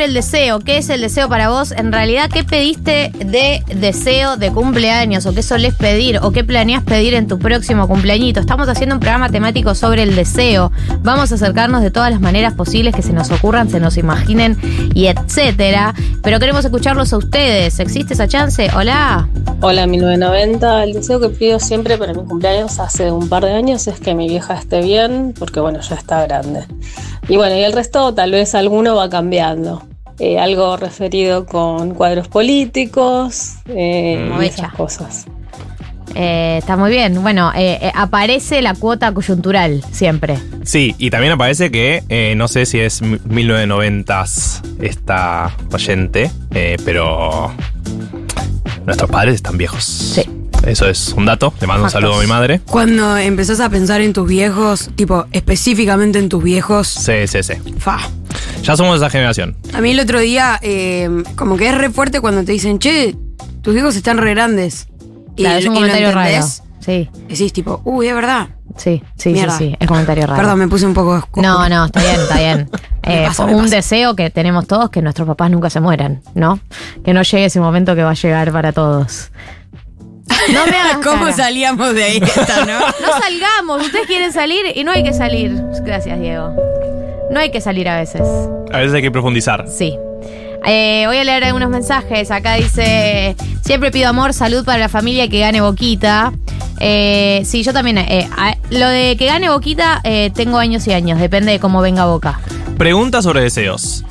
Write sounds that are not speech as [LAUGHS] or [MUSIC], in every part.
el deseo. ¿Qué es el deseo para vos? En realidad, ¿qué pediste de deseo de cumpleaños? ¿O qué solés pedir? ¿O qué planeas pedir en tu próximo cumpleañito? Estamos haciendo un programa temático sobre el deseo. Vamos a acercarnos de todas las maneras posibles que se nos ocurran, se nos imaginen y etcétera. Pero queremos escucharlos a ustedes. ¿Existe esa chance? Hola. Hola 1990, el deseo que pido siempre para mi cumpleaños hace un par de años es que mi vieja esté bien, porque bueno, ya está grande. Y bueno, y el resto tal vez alguno va cambiando. Eh, algo referido con cuadros políticos, eh, Como y esas cosas. Eh, está muy bien. Bueno, eh, eh, aparece la cuota coyuntural siempre. Sí, y también aparece que eh, no sé si es 1990s esta oyente, eh, pero nuestros padres están viejos. Sí. Eso es un dato. Le mando un saludo a mi madre. Cuando empezás a pensar en tus viejos, tipo, específicamente en tus viejos, Sí, sí, sí. fa. Ya somos esa generación. A mí el otro día, eh, como que es re fuerte cuando te dicen, che, tus viejos están re grandes. Y, Claro, es un y comentario raro. Sí, Decís tipo, uy, es verdad. sí, sí, Mierda. sí, sí. Es comentario raro. Perdón, me puse un poco oscuro. No, no, está bien, está bien. [LAUGHS] Eh, pasa, un deseo que tenemos todos que nuestros papás nunca se mueran, ¿no? Que no llegue ese momento que va a llegar para todos. No me hagas [LAUGHS] ¿Cómo cara. salíamos de ahí esta, no? [LAUGHS] No salgamos, ustedes quieren salir y no hay que salir. Gracias, Diego. No hay que salir a veces. A veces hay que profundizar. Sí. Eh, voy a leer algunos mensajes. Acá dice: Siempre pido amor, salud para la familia que gane Boquita. Eh, sí, yo también. eh, a- lo de que gane Boquita, tengo años y años. Depende de cómo venga Boca. Pregunta sobre deseos.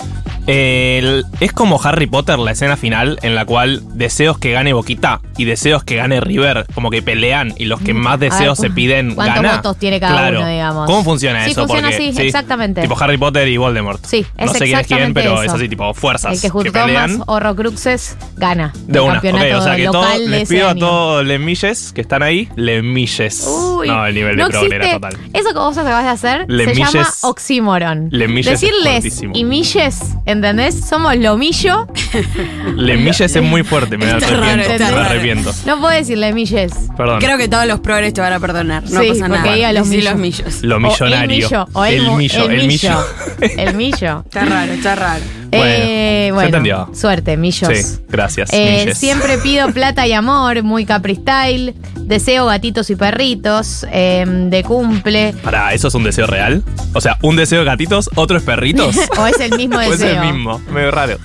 El- es como Harry Potter la escena final en la cual deseos que gane Boquita y deseos que gane River como que pelean y los que más deseos Mm. ver, se piden ¿cuántos gana. votos tiene cada Claro. uno, digamos? ¿Cómo funciona Sí, eso? funciona Porque, así, exactamente. Tipo Harry Potter y Voldemort. Sí, es No sé quién es quién, pero es así tipo fuerzas El que juntó pelean. más horrocruxes gana. De una, ok, campeonato o sea que todo, les pido a todos les milles que están ahí, les milles. Uy, no, el nivel no de existe- total. Eso que vos acabas de hacer se llama oxímoron. le milles es Decirles fuertísimo. y milles, ¿entendés? Somos lomillo. [LAUGHS] Les milles es muy fuerte, me Está raro, arrepiento. está me raro. arrepiento. No puedo decirle milles. Perdón. Creo que todos los progres te van a perdonar. No Sí, pasa nada. porque diga los Decí millos. los millos. Lo O millonario. el millo. O el, mu- millo, el millo. [LAUGHS] El millo. Está raro, está raro. Eh, se bueno, entendió. suerte, millos. Sí, gracias. Eh, milles. siempre pido [LAUGHS] plata y amor, muy Capri Style. Deseo gatitos y perritos. eh, de cumple. Para, ¿eso es un deseo real? O sea, un deseo de gatitos, otro es perritos. [LAUGHS] o es el mismo [LAUGHS] ¿O es deseo. el mismo? Medio raro.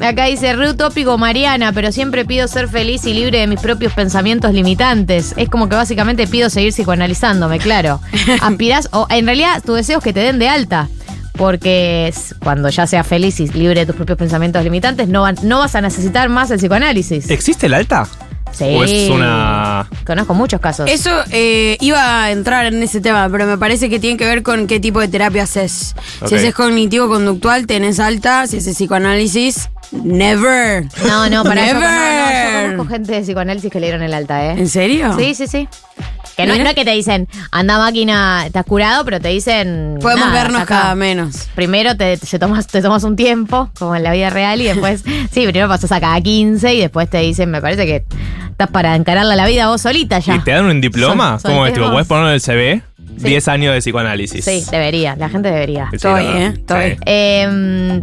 Acá dice re utópico Mariana, pero siempre pido ser feliz y libre de mis propios pensamientos limitantes. Es como que básicamente pido seguir psicoanalizándome, claro. [LAUGHS] Aspirás, o en realidad tu deseo es que te den de alta. Porque cuando ya seas feliz y libre de tus propios pensamientos limitantes, no, no vas a necesitar más el psicoanálisis. ¿Existe el alta? Sí. ¿O es una. Conozco muchos casos. Eso eh, iba a entrar en ese tema, pero me parece que tiene que ver con qué tipo de terapia haces. Ok. Si haces cognitivo-conductual, tenés alta. Si haces psicoanálisis, never. No, no, para yo, no, no, yo Never. conozco gente de psicoanálisis que le dieron el alta, ¿eh? ¿En serio? Sí, sí, sí. Que no, no es que te dicen, anda máquina, estás curado, pero te dicen. Podemos nada, vernos cada menos. Primero te, te tomas, te tomas un tiempo, como en la vida real, y después, [LAUGHS] sí, primero pasas a cada 15 y después te dicen, me parece que estás para encararla la vida vos solita ya. ¿Y te dan un diploma? Son- ¿Cómo es? Tipo, solteros. ¿Puedes ponerlo en el CV? Sí. 10 años de psicoanálisis. Sí, debería, la gente debería. Estoy. ¿eh? Estoy. Eh,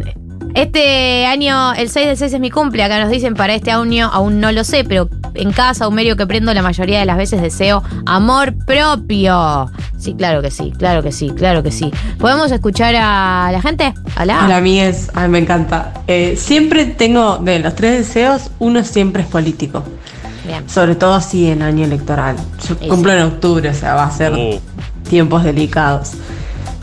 este año, el 6 del 6 es mi cumple. Acá nos dicen para este año, aún no lo sé, pero en casa, un medio que prendo la mayoría de las veces deseo amor propio. Sí, claro que sí, claro que sí, claro que sí. ¿Podemos escuchar a la gente? Hola. Hola amigues, ay me encanta. Eh, siempre tengo, de los tres deseos, uno siempre es político. Bien. Sobre todo así en año electoral. Yo Sí, cumplo en octubre, o sea, va a ser Uh, tiempos delicados.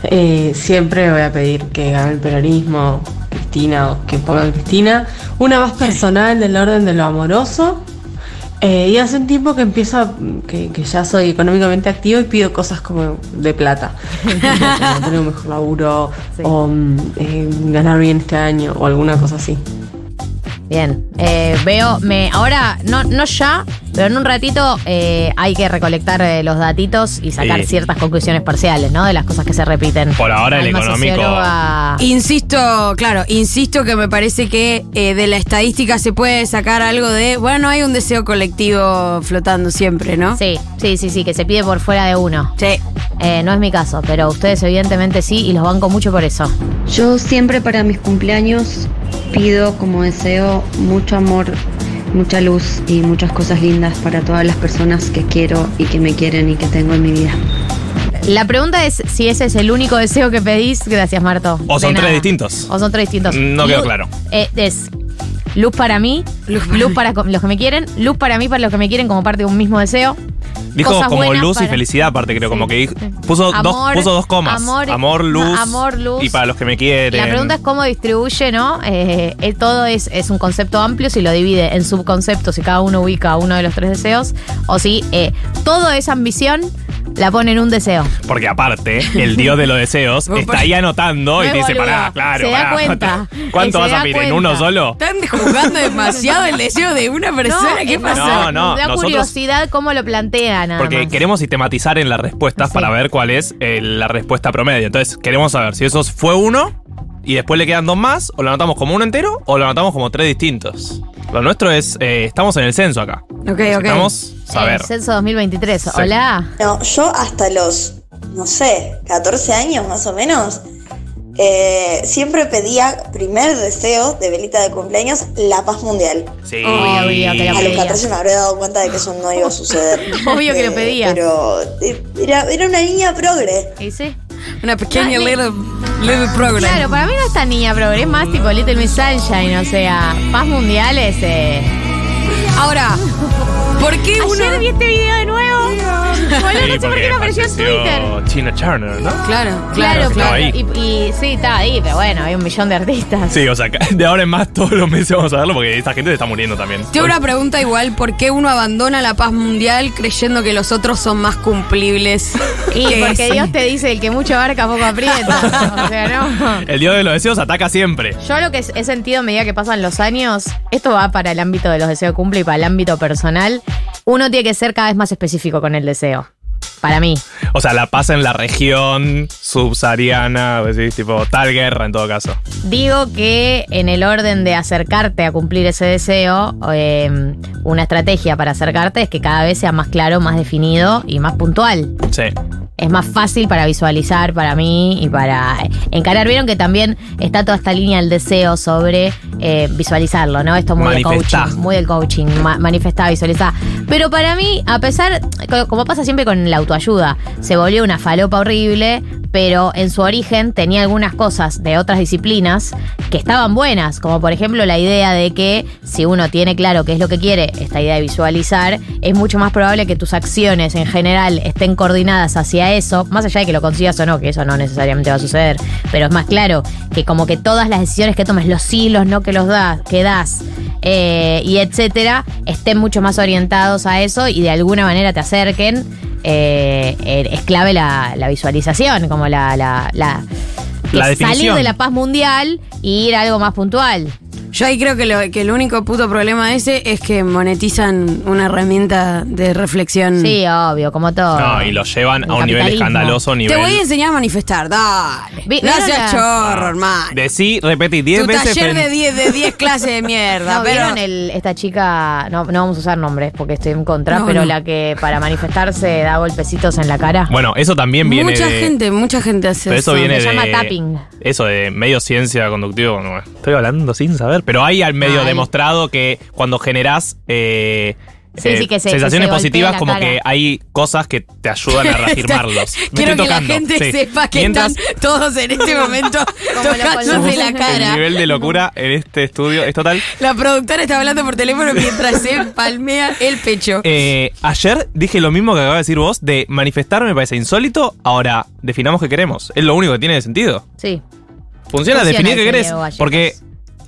Eh, siempre voy a pedir que gane el peronismo, Cristina, o que ponga Cristina. Una más personal del orden de lo amoroso. Eh, y hace un tiempo que empiezo, a- que, que ya soy económicamente activo y pido cosas como de plata. [LAUGHS] Como tener un mejor laburo Sí. o mm, eh, ganar bien este año o alguna cosa así. Bien. Eh, veo, me, ahora, no, no ya, Pero en un ratito eh, hay que recolectar eh, los datitos y sacar Sí. ciertas conclusiones parciales, ¿no? De las cosas que se repiten. Por ahora el Alma económico- socióloga- Insisto, claro, insisto que me parece que eh, de la estadística se puede sacar algo de, bueno, hay un deseo colectivo flotando siempre, ¿no? Sí, sí, sí, sí, que se pide por fuera de uno. Sí. Eh, no es mi caso, pero ustedes evidentemente sí y los banco mucho por eso. Yo siempre para mis cumpleaños pido como deseo mucho amor, mucha luz y muchas cosas lindas para todas las personas que quiero y que me quieren y que tengo en mi vida. La pregunta es si ese es el único deseo que pedís. Gracias, Marto. O son tres distintos. O son tres distintos. No quedó Luz- claro. eh, es luz para mí, luz para, co- los que me quieren, luz para mí, para los que me quieren como parte de un mismo deseo. Dijo Cosas como luz y felicidad, aparte creo, Sí, como que dijo- puso, Amor, dos, puso dos comas. amor- Amor, luz. amor, luz. Y para los que me quieren. La pregunta es cómo distribuye, ¿no? Eh, eh, todo es, es un concepto amplio, si lo divide en subconceptos y cada uno ubica uno de los tres deseos, o si eh, toda esa ambición la pone en un deseo. Porque aparte, el dios de los deseos [LAUGHS] está ahí anotando y No te dice, boludo. pará, claro. Se da pará, cuenta. [LAUGHS] ¿Cuánto Se vas a pedir? ¿En cuenta. uno solo? Están juzgando demasiado el deseo de una persona. ¿Qué más, No, no, da nosotros- curiosidad cómo lo plantea nada Porque más. queremos sistematizar en las respuestas Sí. para ver cuál es eh, la respuesta promedio. Entonces, queremos saber si eso fue uno y después le quedan dos más, o lo anotamos como uno entero, o lo anotamos como tres distintos. Lo nuestro es, eh, estamos en el censo acá. Ok, ok. Necesitamos saber. Eh, censo 2023. Hola. No, yo hasta los, no sé, 14 años más o menos, eh, siempre pedía, primer deseo de velita de cumpleaños, la paz mundial. Sí. Obvio que la A los pedía. 14 me habré dado cuenta de que eso no iba a suceder. [LAUGHS] Obvio que lo pedía. Pero eh, era, era una niña progre. ¿Y sí? Una pequeña little, little program. Claro, para mí no es tan niña progre, es más tipo Little Miss Sunshine, o sea, paz mundial es... eh, Ahora, ¿por qué uno...? Ayer vi este video de nuevo. [LAUGHS] Sí, no sé por porque qué no apareció en Twitter. Tina Turner, ¿no? Claro, Claro, claro, estaba claro. ahí. Y, y sí, estaba ahí, pero bueno, hay un millón de artistas. Sí, o sea, de ahora en más todos los meses vamos a verlo porque esta gente se está muriendo también. Tengo una pregunta igual, ¿por qué uno abandona la paz mundial creyendo que los otros son más cumplibles? [LAUGHS] Y que porque? Dios te dice, el que mucho abarca, poco aprieta. [LAUGHS] O sea, no. El dios de los deseos ataca siempre. Yo lo que he sentido a medida que pasan los años, esto va para el ámbito de los deseos cumple y para el ámbito personal, uno tiene que ser cada vez más específico con el deseo. Para mí. O sea, la paz en la región subsahariana, sí, tipo tal guerra en todo caso. Digo que en el orden de acercarte a cumplir ese deseo, eh, una estrategia para acercarte es que cada vez sea más claro, más definido y más puntual. Sí. Es más fácil para visualizar para mí y para encarar. Vieron que también está toda esta línea del deseo sobre eh, visualizarlo, ¿no? Esto muy del coaching, muy del coaching, ma- manifestar, visualizar. Pero para mí, a pesar, co- como pasa siempre con la autoayuda, se volvió una falopa horrible, pero en su origen tenía algunas cosas de otras disciplinas que estaban buenas, como por ejemplo la idea de que si uno tiene claro qué es lo que quiere, esta idea de visualizar, es mucho más probable que tus acciones en general estén coordinadas hacia eso, más allá de que lo consigas o no, que eso no necesariamente va a suceder, pero es más claro que como que todas las decisiones que tomes, los sí, los no que los das, que das, eh, y etcétera, estén mucho más orientados a eso y de alguna manera te acerquen. Eh, eh, es clave la, la visualización, como la, la, la- salir de la paz mundial y ir a algo más puntual. Yo ahí creo que, lo- que el único puto problema ese es que monetizan una herramienta de reflexión. Sí, obvio, como todo. No, y lo llevan El a un nivel capitalismo. escandaloso, Te nivel. voy a enseñar a manifestar, dale. Vi- No ¿vieron seas la- chorro, hermano. Decí, repetí 10 Tu veces. taller de 10 de 10 [LAUGHS] clases de mierda. No, pero ¿vieron el- esta chica? No, no vamos a usar nombres porque estoy en contra, No, pero no. la que para manifestarse da golpecitos en la cara. Bueno, eso también viene mucha de. gente, mucha gente hace Pero eso eso. viene Se de. llama tapping. Eso de medio ciencia conductivo. no, estoy hablando sin saber. Pero hay al medio Ay. demostrado que cuando generás. eh, Sí, eh, sí, que se- sensaciones que se golpea positivas, como cara. que hay cosas que te ayudan a [LAUGHS] reafirmarlos. Me Quiero estoy que la gente sí. sepa que Mientras- están todos en este [LAUGHS] momento Como los tocándose la El cara. nivel de locura en este estudio es total. La productora está hablando por teléfono mientras se [LAUGHS] palmea el pecho. Eh, ayer dije lo mismo que acabas de decir vos, de manifestar me parece insólito. Ahora, definamos qué queremos. Es lo único que tiene sentido. Sí. Funciona, Funciona definir qué querés. Porque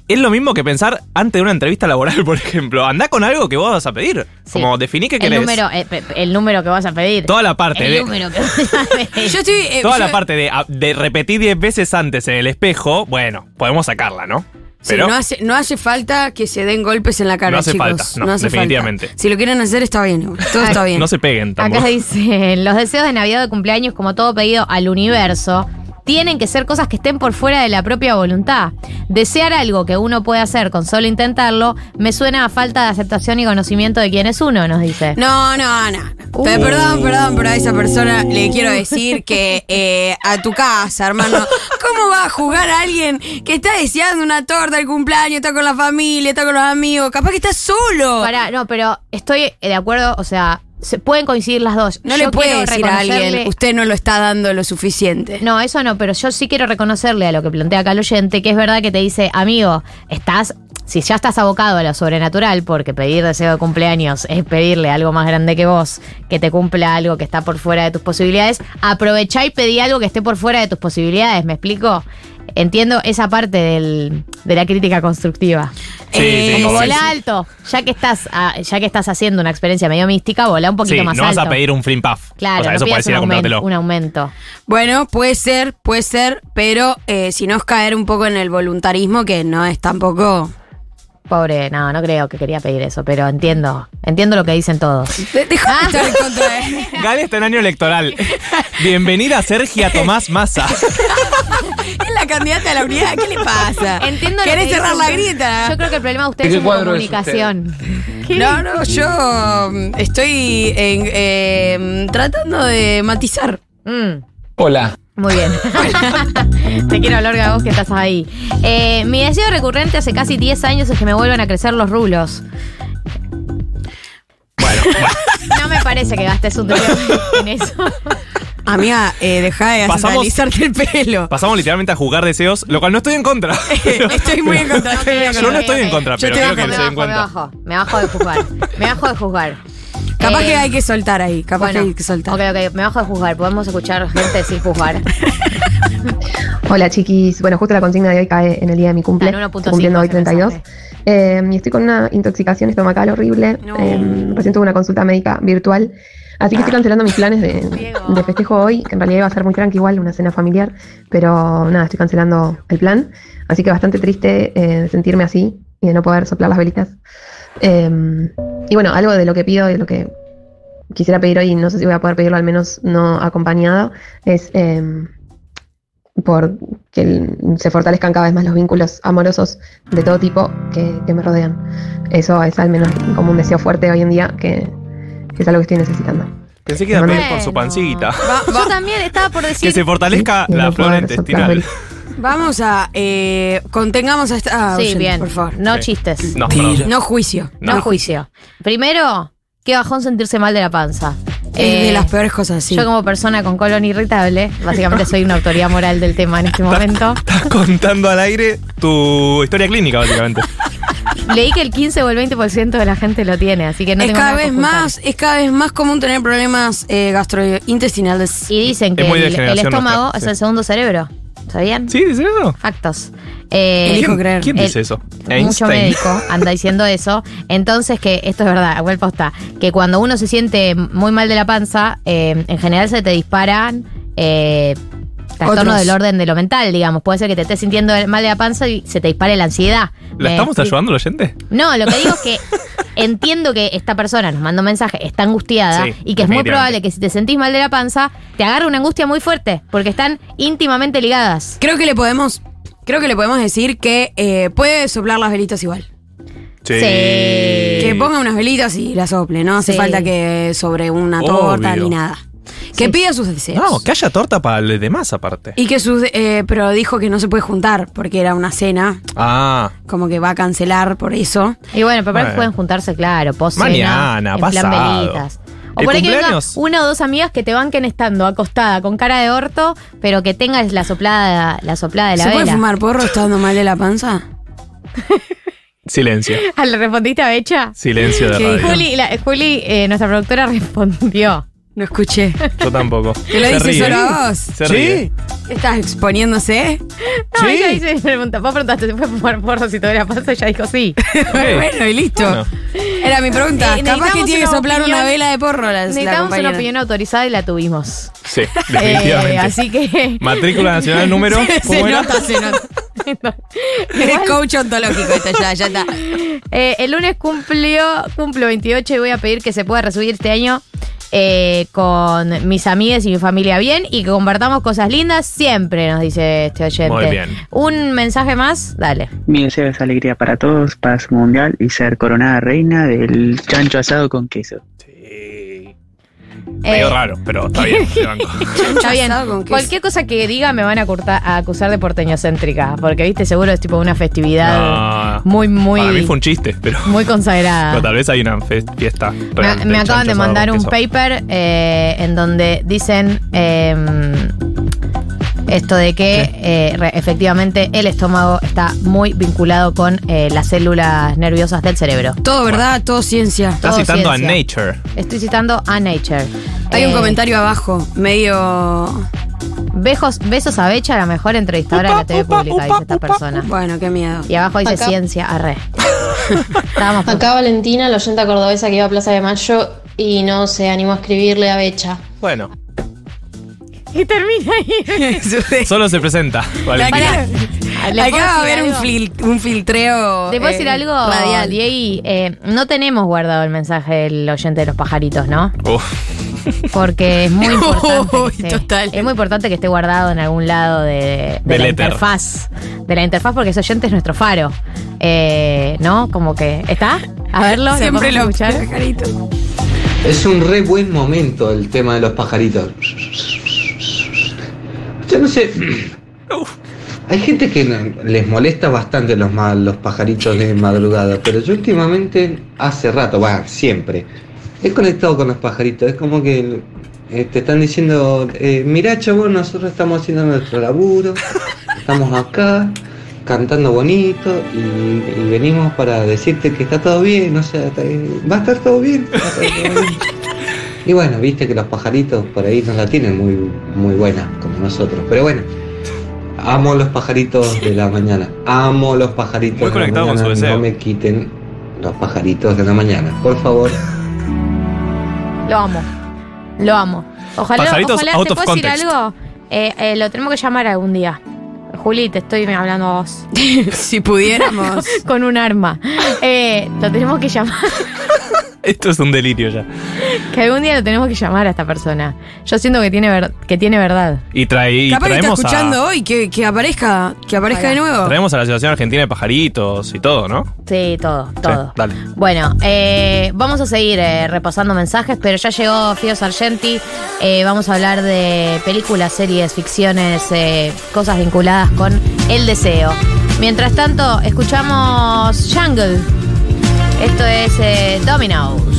es lo mismo que pensar antes de una entrevista laboral, [LAUGHS] por ejemplo. Andá con algo que vos vas a pedir. Sí. Como definí qué El querés. número, eh, pe- el número que vas a pedir. Toda la parte el de- número que [LAUGHS] vas a pedir. Yo estoy. eh, Toda yo- la parte de, de repetir 10 veces antes en el espejo, bueno, podemos sacarla, ¿no? Pero no, hace, no hace falta que se den golpes en la cara, No hace chicos. falta, no, hace definitivamente. falta. Si lo quieren hacer, está bien. Todo está bien. no se peguen tampoco. Acá dice, [LAUGHS] los deseos de Navidad o de cumpleaños, como todo pedido al universo, tienen que ser cosas que estén por fuera de la propia voluntad. Desear algo que uno puede hacer con solo intentarlo me suena a falta de aceptación y conocimiento de quién es uno, nos dice. No, no, no. Pe- Perdón, perdón, pero a esa persona le quiero decir que eh, a tu casa, hermano, ¿cómo va a jugar a alguien que está deseando una torta al cumpleaños, está con la familia, está con los amigos? Capaz que está solo. Pará, no, pero estoy de acuerdo, o sea, se pueden coincidir las dos. No Yo le puede decir a alguien, usted no lo está dando lo suficiente. No, eso no, pero yo sí quiero reconocerle a lo que plantea acá el oyente, que es verdad que te dice, amigo, estás, si ya estás abocado a lo sobrenatural, porque pedir deseo de cumpleaños es pedirle algo más grande que vos, que te cumpla algo que está por fuera de tus posibilidades, aprovechá y pedí algo que esté por fuera de tus posibilidades, ¿me explico? Entiendo esa parte del- de la crítica constructiva. Sí, Eh, sí, Como sí, alto, ya que estás ah, ya que estás haciendo una experiencia medio mística, volá un poquito Sí, más no vas alto. a pedir un flim puff. Claro, o sea, no eso puedes ir a un, comprártelo. un aumento. Bueno, puede ser, puede ser, pero eh, si no es caer un poco en el voluntarismo, que no es tampoco. Pobre, no, no creo que quería pedir eso, pero entiendo, entiendo lo que dicen todos. De- Deja de estar en contra de. [LAUGHS] Gale está en año electoral. [LAUGHS] Bienvenida Sergia Tomás Massa. [LAUGHS] Es la candidata a la unidad, ¿qué le pasa? Entiendo lo ¿Querés que cerrar dicen, la grieta? Yo creo que el problema de ustedes ¿De qué es es comunicación. No, no, yo mm, estoy en, eh, tratando de matizar. Mm, Hola. Muy bien. [LAUGHS] Te quiero hablar a vos que estás ahí. Eh, mi deseo recurrente hace casi 10 años es que me vuelvan a crecer los rulos. [LAUGHS] Bueno, No me parece que gastes un dinero en eso. Amiga, eh, deja de Pasamos- centralizarte el pelo. pasamos literalmente a jugar deseos, lo cual no estoy en contra. [LAUGHS] estoy muy en contra. estoy Yo no estoy en contra, Yo pero creo que me se den me bajo, me bajo de juzgar. Me bajo de juzgar. Capaz Eh, que hay que soltar ahí. Capaz bueno, que hay que soltar. Ok, ok, me bajo de juzgar. Podemos escuchar gente sin juzgar. [LAUGHS] Hola chiquis, bueno, justo la consigna de hoy cae en el día de mi cumple, Ah, en 1.5 estoy cumpliendo hoy ese 32. mensaje. Eh, y estoy con una intoxicación estomacal horrible, No. eh, recién tuve una consulta médica virtual, así que estoy cancelando mis planes de, festejo hoy, que en realidad iba a ser muy tranqui igual, una cena familiar, pero nada, estoy cancelando el plan, así que bastante triste eh, sentirme así y de no poder soplar las velitas. Eh, y bueno, algo de lo que pido y de lo que quisiera pedir hoy, y no sé si voy a poder pedirlo al menos no acompañado, es... em, por que el- se fortalezcan cada vez más los vínculos amorosos de todo tipo que, que me rodean. Eso es al menos como un deseo fuerte hoy en día que, que es algo que estoy necesitando. Pensé que iba a pedir por su pancita. Yo [LAUGHS] también estaba por Que decir. se fortalezca la flora intestinal. Vamos a. Eh, contengamos a esta. sí, oyente, bien. Por favor. No Sí. chistes. No. No juicio. No, juicio. Primero, qué bajón sentirse mal de la panza. Es Eh, de las peores cosas, sí. Yo como persona con colon irritable, básicamente [LAUGHS] soy una autoridad moral del tema en este momento. Estás contando al aire tu historia clínica, básicamente. Leí que el 15 o el 20% de la gente lo tiene, así que no es tengo cada nada vez más, es cada vez más común tener problemas eh, gastrointestinales. Y dicen que Es el, estómago nuestra, es sí. el segundo cerebro. ¿Sabían? ¿Sí? ¿Dice eso? Factos. Eh, ¿Quién, creer. quién El- dice eso? mucho médico anda diciendo eso. Entonces, que esto es verdad, igual posta, que cuando uno se siente muy mal de la panza, eh, en general se te disparan eh, trastornos Otros. del orden de lo mental, digamos. Puede ser que te estés sintiendo mal de la panza y se te dispare la ansiedad. ¿La Me estamos explico. ayudando al oyente? No, lo que digo es que [LAUGHS] entiendo que esta persona nos manda un mensaje, está angustiada Sí, y que es muy definitivamente. probable que si te sentís mal de la panza, te agarre una angustia muy fuerte, porque están íntimamente ligadas. Creo que le podemos. Creo que le podemos decir que eh, puede soplar las velitas igual. Sí. Que ponga unas velitas y las sople. No hace Sí. falta que sobre una Obvio. torta ni nada. Que pida sus deseos. No, que haya torta para los demás aparte. Y que sus. eh, pero dijo que no se puede juntar porque era una cena. Ah, Como que va a cancelar por eso. Y bueno, Bueno. pueden juntarse, claro, poscena, Mañana, en plan pasado. velitas. O ¿El por ahí que venga una o dos amigas que te banquen estando acostada con cara de orto, pero que tengas la soplada, la soplada de la ¿Se puede fumar porro estando mal de la panza? [LAUGHS] silencio. Ah, ¿Le respondiste a Becha? Silencio de ¿Qué radio. Juli, la- Juli, eh, nuestra productora, [LAUGHS] respondió. No escuché. Yo tampoco. [LAUGHS] ¿Te lo Se dice ríe. solo a vos? Se ríe. ¿Estás exponiéndose? No, Sí. ella dice, me pregunta, vos preguntaste, ¿se puede fumar porro si te la panza? Ella dijo sí. [LAUGHS] bueno, y listo. Bueno. Era mi pregunta. Eh, Capaz que necesitamos tiene que una soplar opinión- una vela de porro la, la Necesitamos una opinión autorizada y la tuvimos. Sí, [LAUGHS] Eh, definitivamente. así que. Matrícula nacional número. Se ¿cómo era? nota, se nota. Es coach ontológico esto ya, ya está. Eh, el lunes cumplió, cumplo 28 y voy a pedir que se pueda resubir este año eh, con mis amigas y mi familia bien y que compartamos cosas lindas siempre, nos dice este oyente. Muy bien. Un mensaje más, dale. Mi deseo es alegría para todos, paz mundial y ser coronada reina del chancho asado con queso. Sí. Medio Eh, raro, pero está bien. [LAUGHS] Está bien. Cualquier cosa que diga me van a, curta- a acusar de porteñocéntrica, porque viste, seguro es tipo una festividad No. muy, muy, Para mí fue un chiste, pero, muy consagrada. [LAUGHS] pero tal vez hay una fiesta. Me, real me del acaban de mandar un paper eh, en donde dicen em, esto de que eh, re- efectivamente el estómago está muy vinculado con eh, las células nerviosas del cerebro. Todo verdad, todo ciencia. Estás todo citando a. Nature. Estoy citando a Nature. Hay un Eh, comentario abajo, medio. Bejos, besos a Becha, la mejor entrevistadora de la TV pública, dice esta persona. Bueno, qué miedo. Y abajo dice Acá- ciencia, arre. [LAUGHS] Acá Valentina, la oyenta cordobesa que iba a Plaza de Mayo y no se animó a escribirle a Becha. Bueno, Y termina ahí. [LAUGHS] solo se presenta. Valentina. Pará. ¿Le puedo Acá va a haber un, fil- un filtreo. ¿Te puedo eh, decir algo, Radial. Diego? Eh, no tenemos guardado el mensaje del oyente de los pajaritos, ¿no? Uf. Porque es muy [LAUGHS] importante. Uy, que esté, total. Es muy importante que esté guardado en algún lado de, la interfaz. De la interfaz, porque ese oyente es nuestro faro. Eh, ¿No? Como que. ¿Está? A verlo. Siempre lo escuchar. pajaritos. Es un re buen momento el tema de los pajaritos. Yo no sé. Hay gente que les molesta bastante los, los pajaritos de madrugada, pero yo últimamente, hace rato, va, siempre, he conectado con los pajaritos. Es como que eh, te están diciendo, eh, mirá chabón, nosotros estamos haciendo nuestro laburo, estamos acá, cantando bonito y, y venimos para decirte que está todo bien, o sea, está- va a estar todo bien. va a estar todo bien". [LAUGHS] Y bueno, viste que los pajaritos por ahí no la tienen muy, muy buena como nosotros. Pero bueno, amo los pajaritos de la mañana. Amo los pajaritos Muy de la conectado con mañana. su deseo. No me quiten los pajaritos de la mañana. Por favor. Lo amo. Lo amo. Ojalá, Pajaritos ojalá out ¿te of puedo decir algo? Eh, eh, lo tenemos que llamar algún día. Juli, te estoy hablando a vos. [LAUGHS] si pudiéramos. [LAUGHS] Con un arma. Eh, lo tenemos que llamar. Esto es un delirio ya. Que algún día lo tenemos que llamar a esta persona. Yo siento que tiene, ver- que tiene verdad. Y, trae, y Capaz que está traemos, escuchando a, hoy, que, que aparezca, que aparezca de nuevo. traemos a la Asociación Argentina de Pajaritos y todo, ¿no? Sí, todo, todo. Sí, dale. Bueno, eh, vamos a seguir eh, repasando mensajes, pero ya llegó Fio Sargenti. Eh, vamos a hablar de películas, series, ficciones, eh, cosas vinculadas con el deseo. Mientras tanto, escuchamos Jungle. Esto es eh, Domino.